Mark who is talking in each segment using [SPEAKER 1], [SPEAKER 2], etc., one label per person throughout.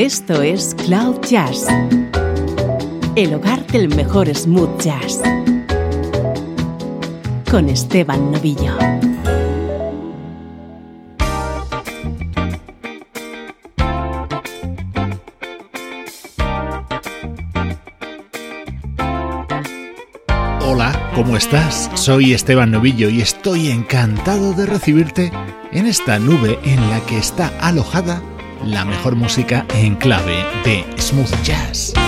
[SPEAKER 1] Esto es Cloud Jazz, el hogar del mejor smooth jazz, con Esteban Novillo.
[SPEAKER 2] Hola, ¿cómo estás? Soy Esteban Novillo y estoy encantado de recibirte en esta nube en la que está alojada la mejor música en clave de smooth jazz.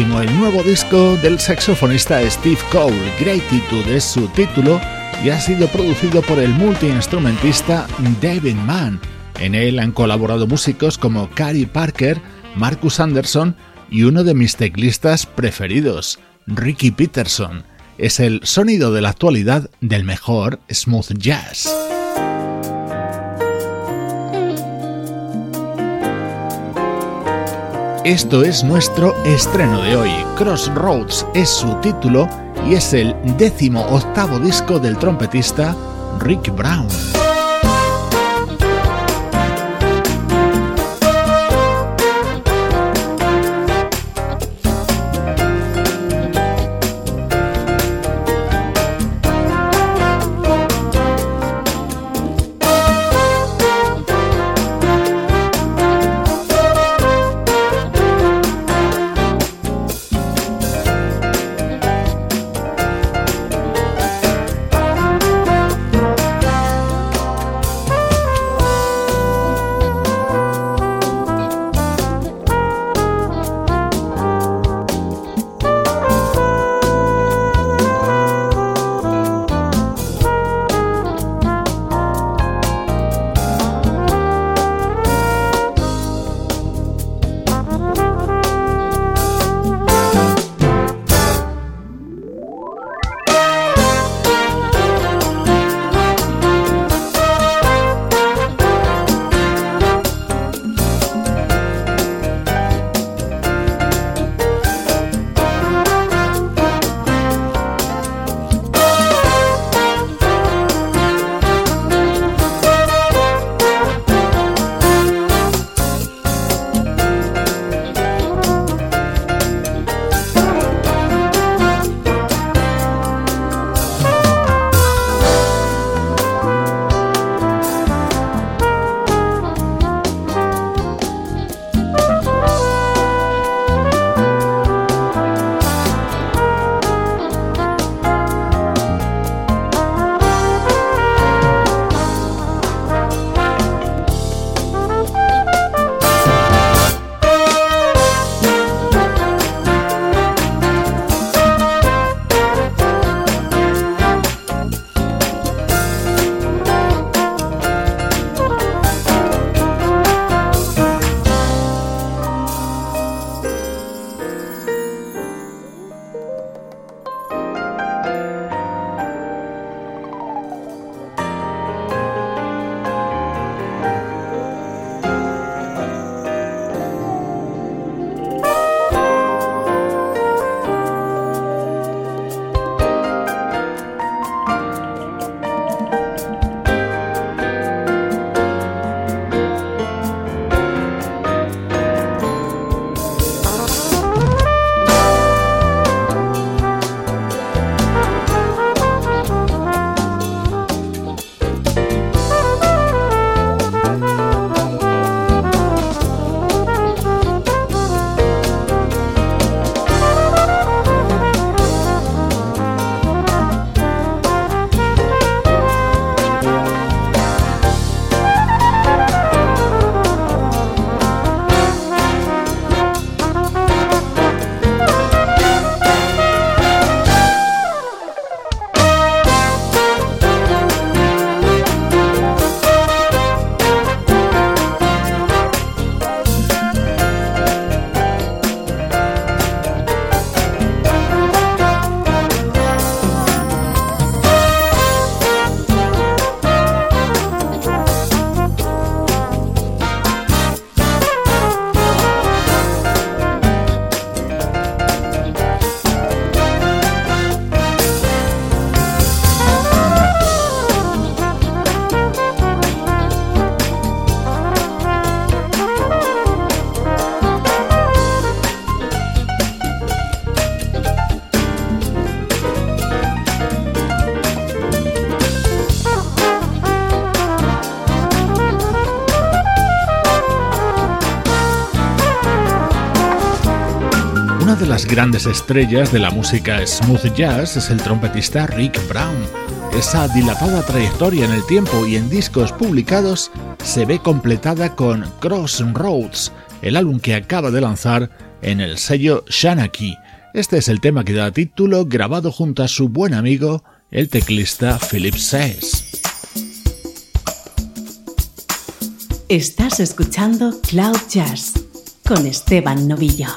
[SPEAKER 2] El nuevo disco del saxofonista Steve Cole, Gratitude es su título y ha sido producido por el multiinstrumentista David Mann. En él han colaborado músicos como Cary Parker, Marcus Anderson y uno de mis teclistas preferidos, Ricky Peterson. es el sonido de la actualidad del mejor smooth jazz. Esto es nuestro estreno de hoy. Crossroads es su título y es el décimo octavo disco del trompetista Rick Brown. Grandes estrellas de la música smooth jazz es el trompetista Rick Brown. Esa dilatada trayectoria en el tiempo y en discos publicados se ve completada con Crossroads, el álbum que acaba de lanzar en el sello Shanaki. Este es el tema que da título, grabado junto a su buen amigo, el teclista Philip Says.
[SPEAKER 1] Estás escuchando Cloud Jazz con Esteban Novillo.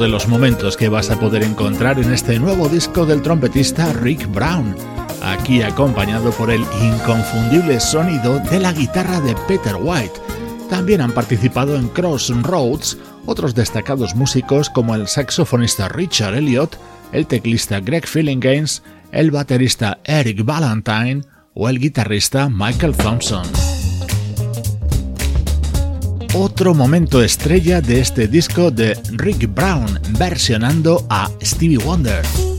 [SPEAKER 2] De los momentos que vas a poder encontrar en este nuevo disco del trompetista Rick Brown, aquí acompañado por el inconfundible sonido de la guitarra de Peter White. También han participado en Crossroads otros destacados músicos como el saxofonista Richard Elliott, el teclista Greg Gaines, el baterista Eric Valentine o el guitarrista Michael Thompson. Otro momento estrella de este disco de Rick Brown versionando a Stevie Wonder.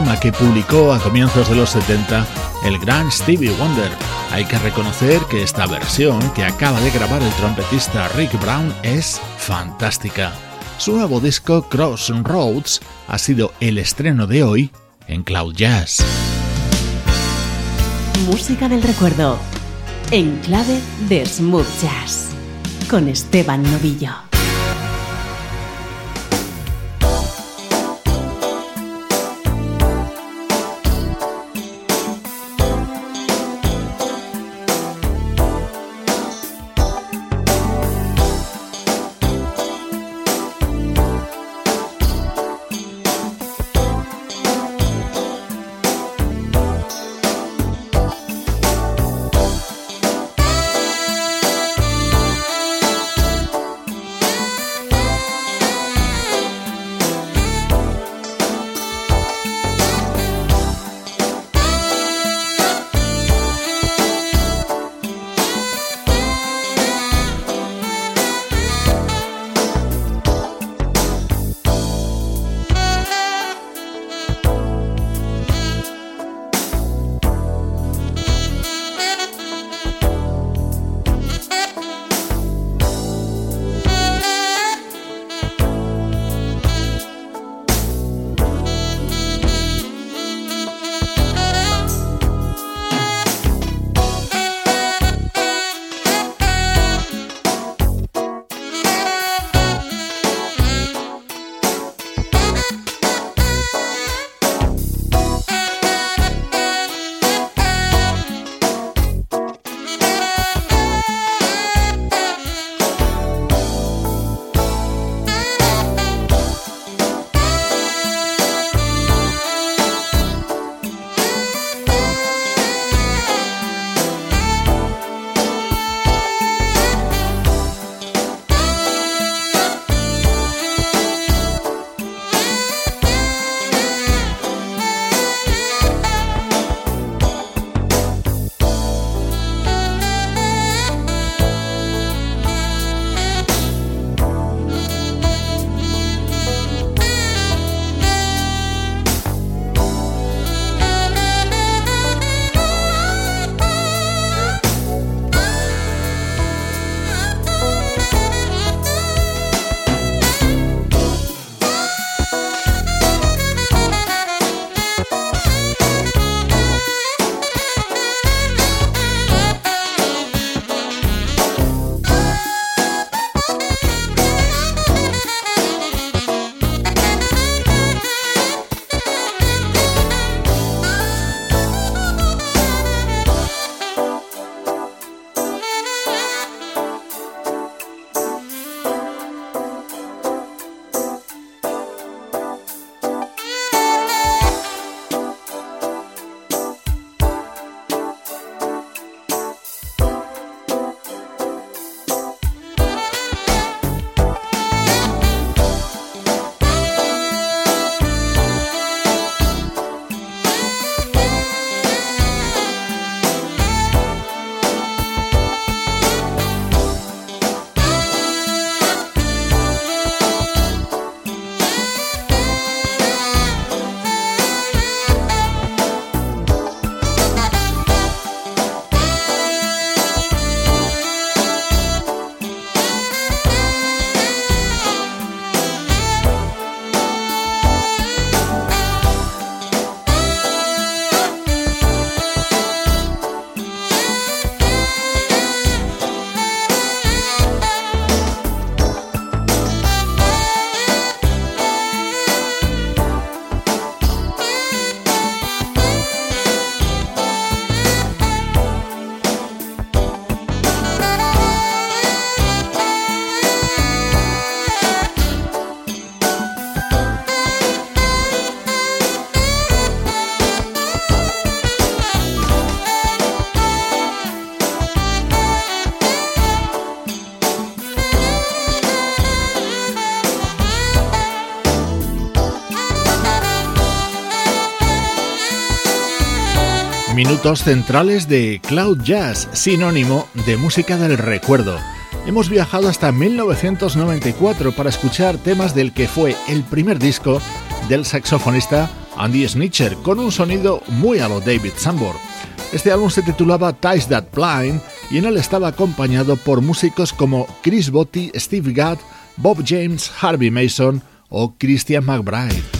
[SPEAKER 2] Tema que publicó a comienzos de los 70 el gran Stevie Wonder. Hay que reconocer que esta versión que acaba de grabar el trompetista Rick Brown es fantástica. Su nuevo disco Crossroads ha sido el estreno de hoy en Cloud Jazz.
[SPEAKER 1] Música del recuerdo. En clave de smooth jazz. Con Esteban Novillo.
[SPEAKER 2] Minutos centrales de Cloud Jazz, sinónimo de música del recuerdo. Hemos viajado hasta 1994 para escuchar temas del que fue el primer disco del saxofonista Andy Snitcher, con un sonido muy a lo David Sambor. Este álbum se titulaba Ties That Blind y en él estaba acompañado por músicos como Chris Botti, Steve Gadd, Bob James, Harvey Mason o Christian McBride.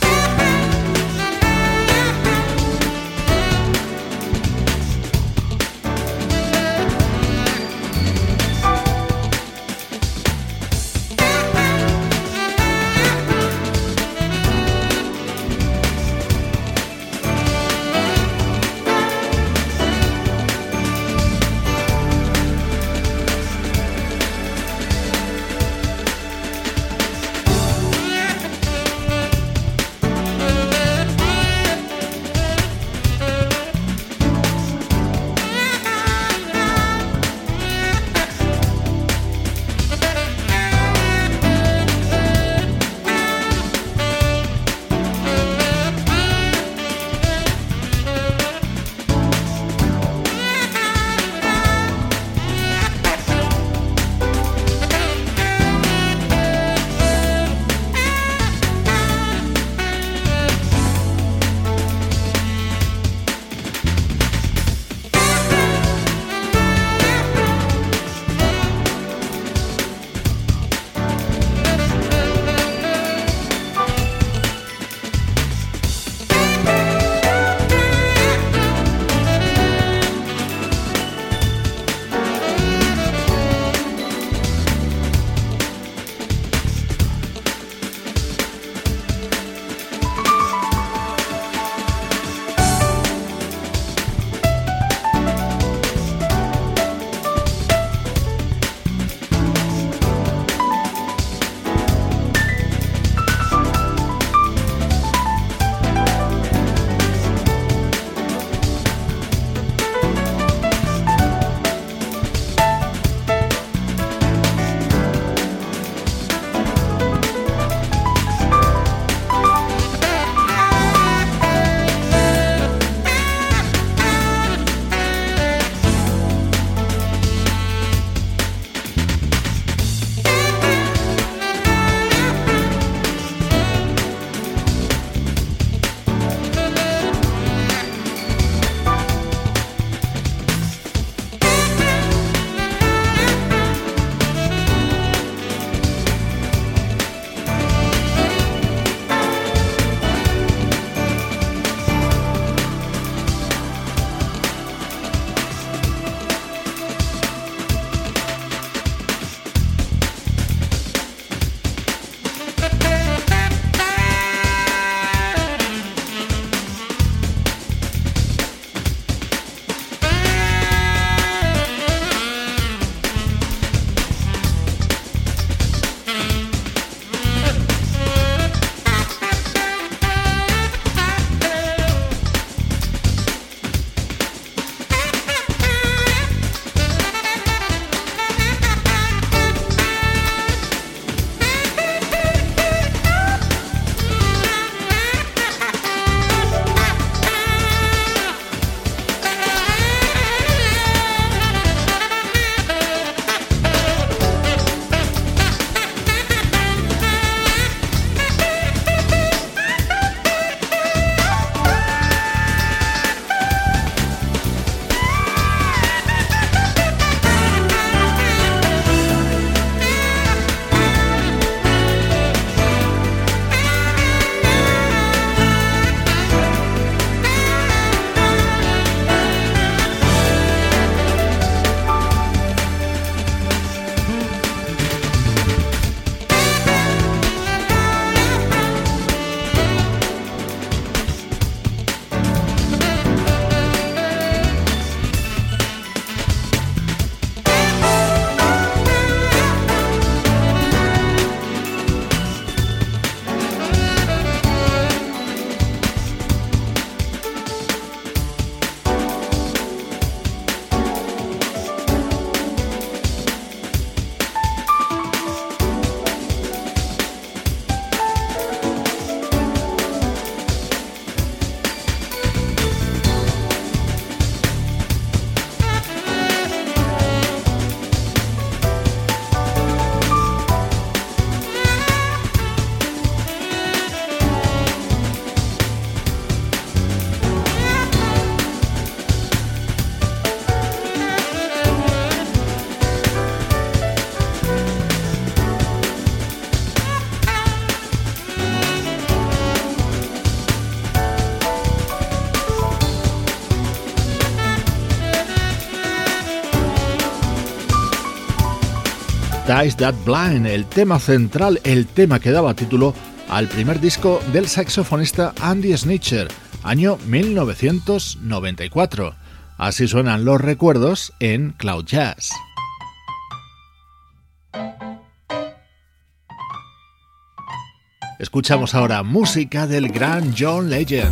[SPEAKER 2] Ties That Blind, el tema central, el tema que daba título al primer disco del saxofonista Andy Snitcher, año 1994. Así suenan los recuerdos en Cloud Jazz. Escuchamos ahora música del gran John Legend.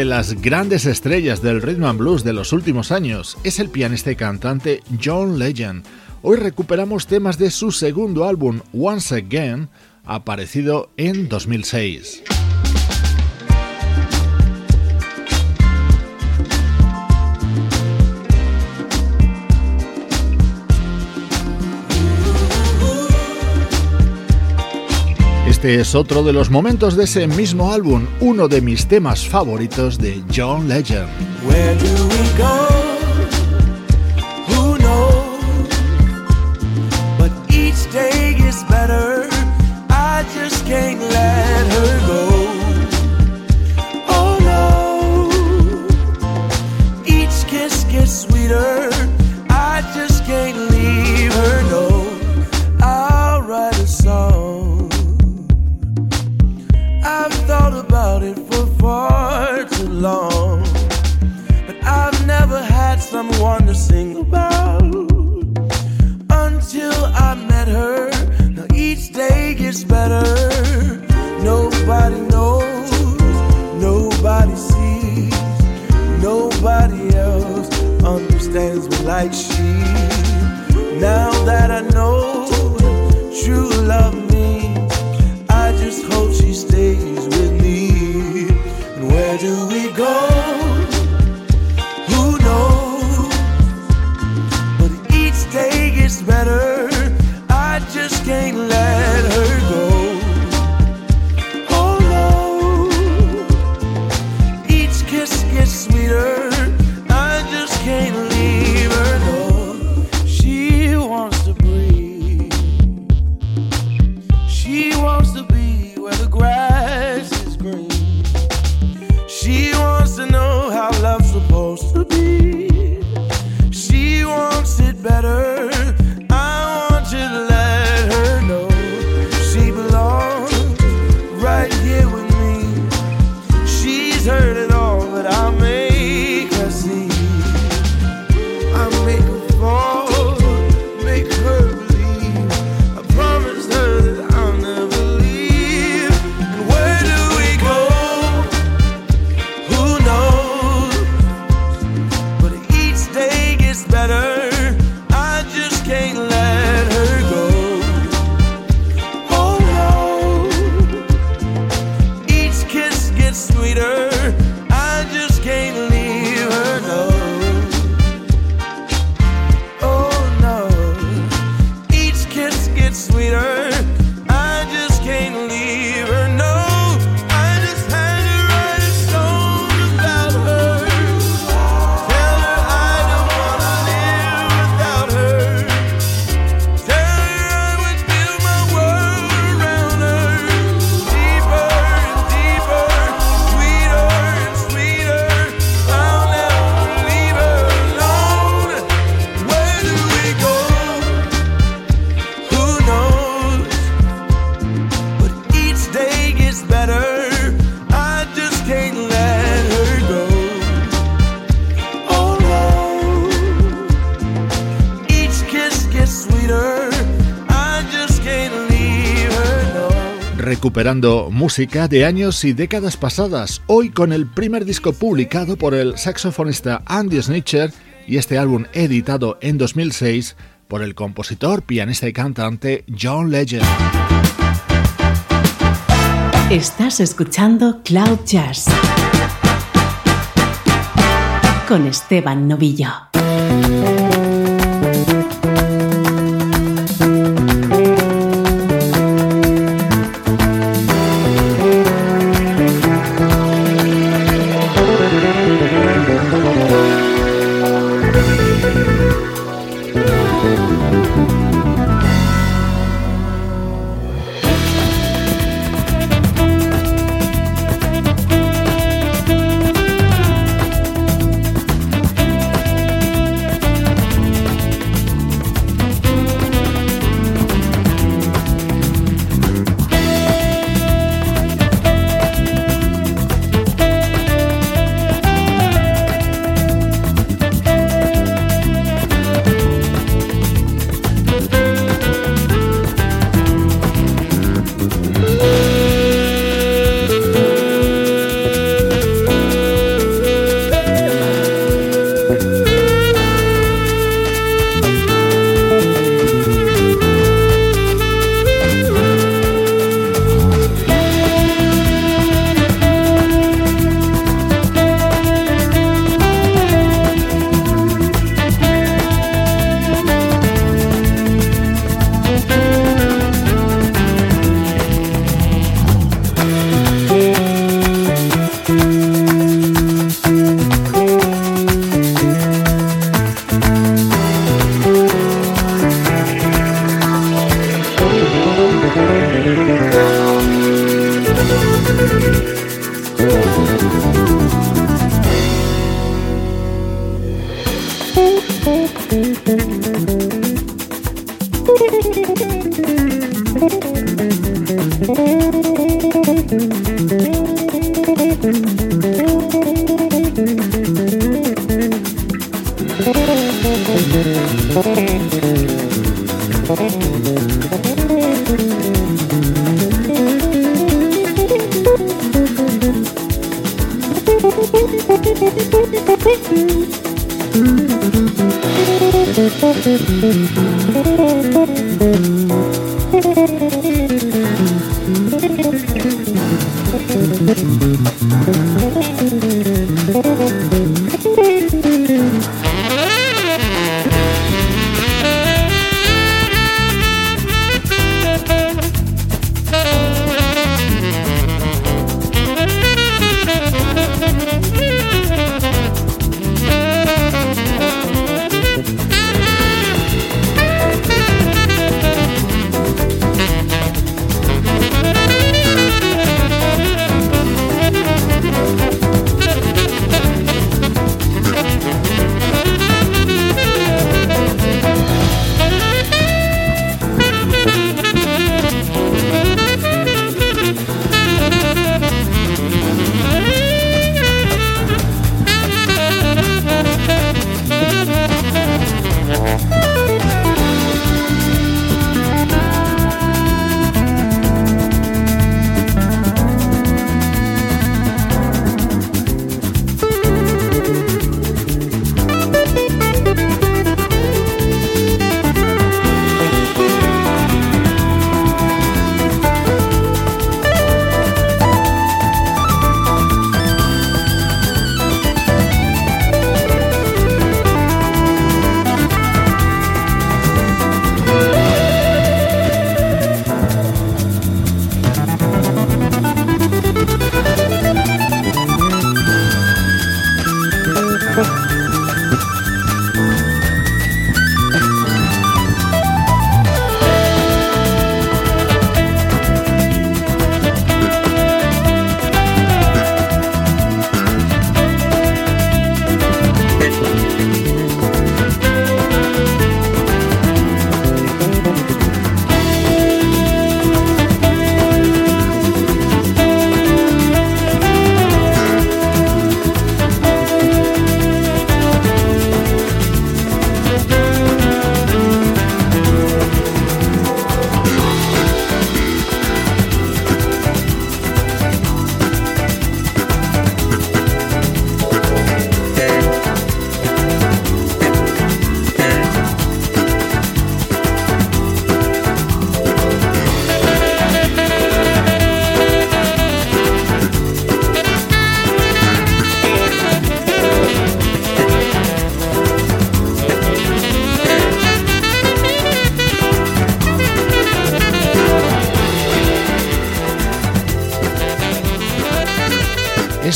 [SPEAKER 2] De las grandes estrellas del rhythm and blues de los últimos años es el pianista y cantante John Legend. Hoy recuperamos temas de su segundo álbum Once Again, aparecido en 2006. Este es otro de los momentos de ese mismo álbum, uno de mis temas favoritos de John Legend.
[SPEAKER 3] about it for far too long. But I've never had someone to sing about until I met her. Now each day gets better. Nobody knows, nobody sees, nobody else understands me like she. Now that I know.
[SPEAKER 2] Recuperando música de años y décadas pasadas, hoy con el primer disco publicado por el saxofonista Andy Snitcher y este álbum editado en 2006 por el compositor, pianista y cantante John Legend.
[SPEAKER 1] Estás escuchando Cloud Jazz con Esteban Novillo.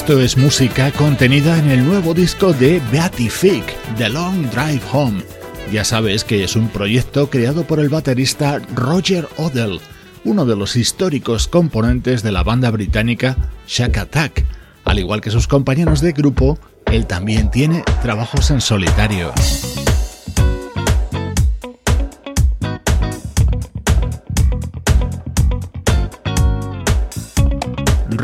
[SPEAKER 2] Esto es música contenida en el nuevo disco de Beatific, The Long Drive Home. Ya sabes que es un proyecto creado por el baterista Roger Odell, uno de los históricos componentes de la banda británica Shack Attack. Al igual que sus compañeros de grupo, él también tiene trabajos en solitario.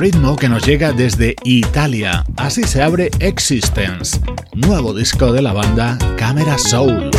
[SPEAKER 2] Ritmo que nos llega desde Italia. Así se abre Existence, nuevo disco de la banda Camera Soul.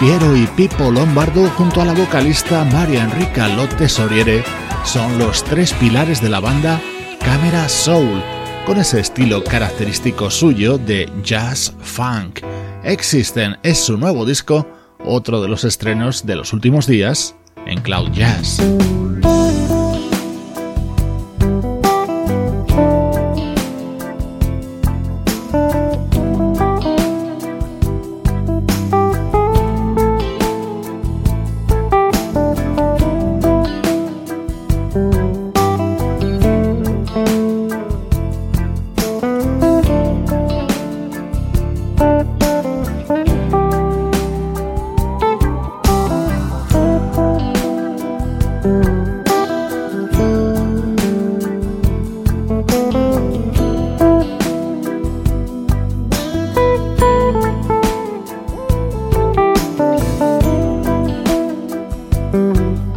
[SPEAKER 2] Piero y Pippo Lombardo junto a la vocalista María Enrica Lotte Soriere son los tres pilares de la banda Camera Soul, con ese estilo característico suyo de jazz funk. Existen es su nuevo disco, otro de los estrenos de los últimos días en Cloud Jazz. Música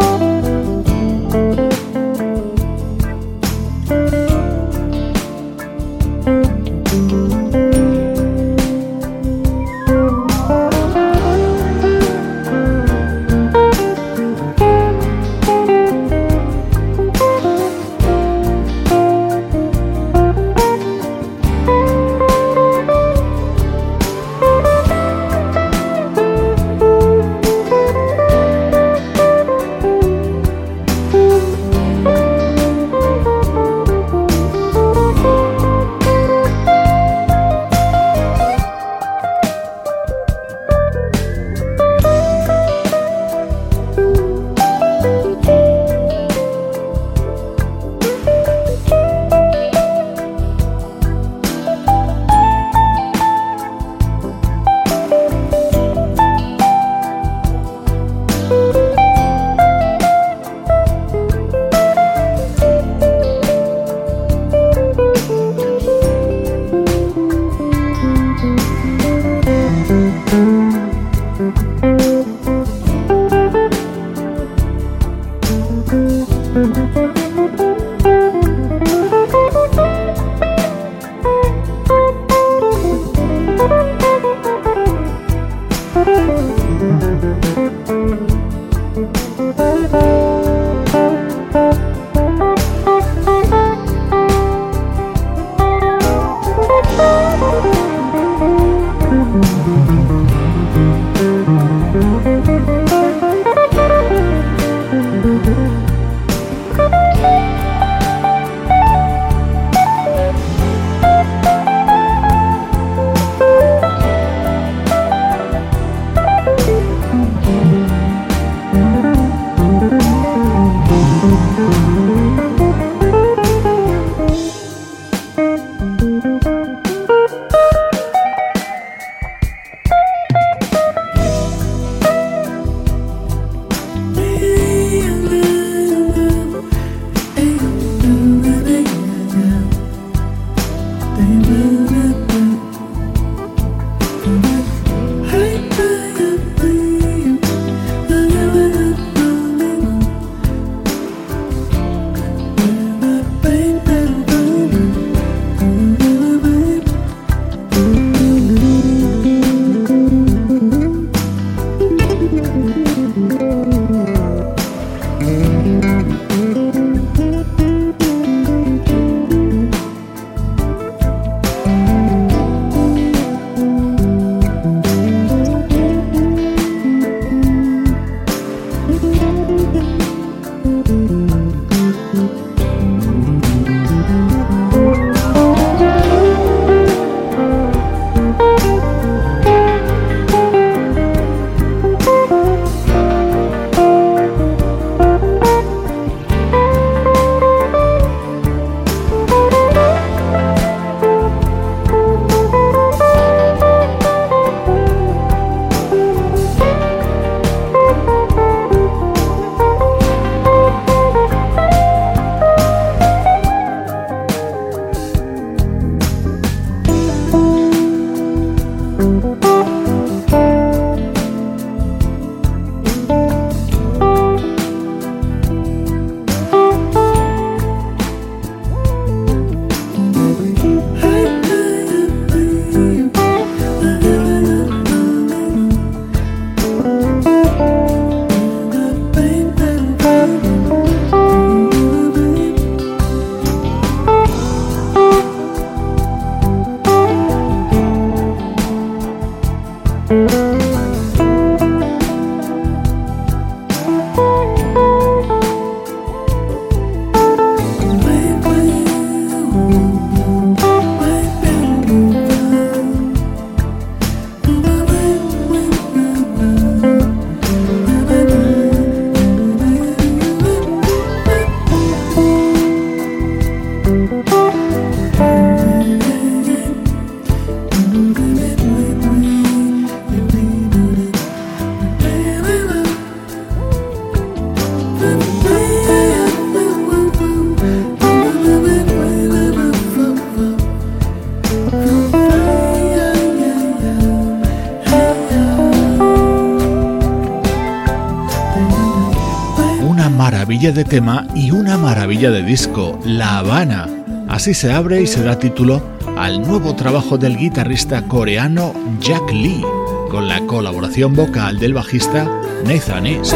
[SPEAKER 2] de tema y una maravilla de disco, La Habana. Así se abre y se da título al nuevo trabajo del guitarrista coreano Jack Lee, con la colaboración vocal del bajista Nathan East.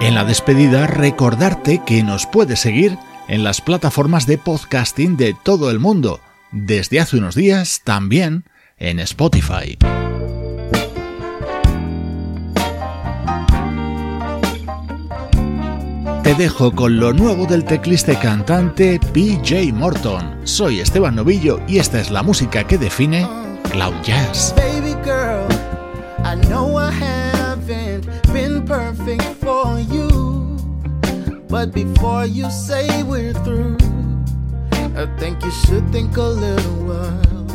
[SPEAKER 2] En la despedida, recordarte que nos puedes seguir en las plataformas de podcasting de todo el mundo, desde hace unos días también en Spotify. Te dejo con lo nuevo del teclista cantante PJ Morton. Soy Esteban Novillo y esta es la música que define Cloud Jazz.
[SPEAKER 3] perfect But before you say we're through, I think you should think a little while.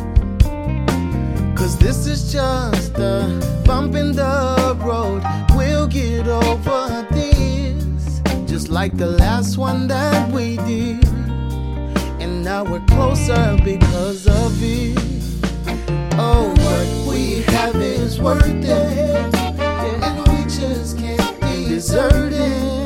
[SPEAKER 3] Cause this is just a bump in the road. We'll get over this, just like the last one that we did. And now we're closer because of it. Oh, what we have is worth it. And we just can't be it.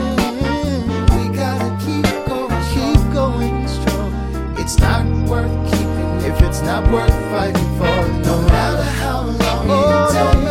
[SPEAKER 3] not worth fighting for, no matter how long oh, it takes.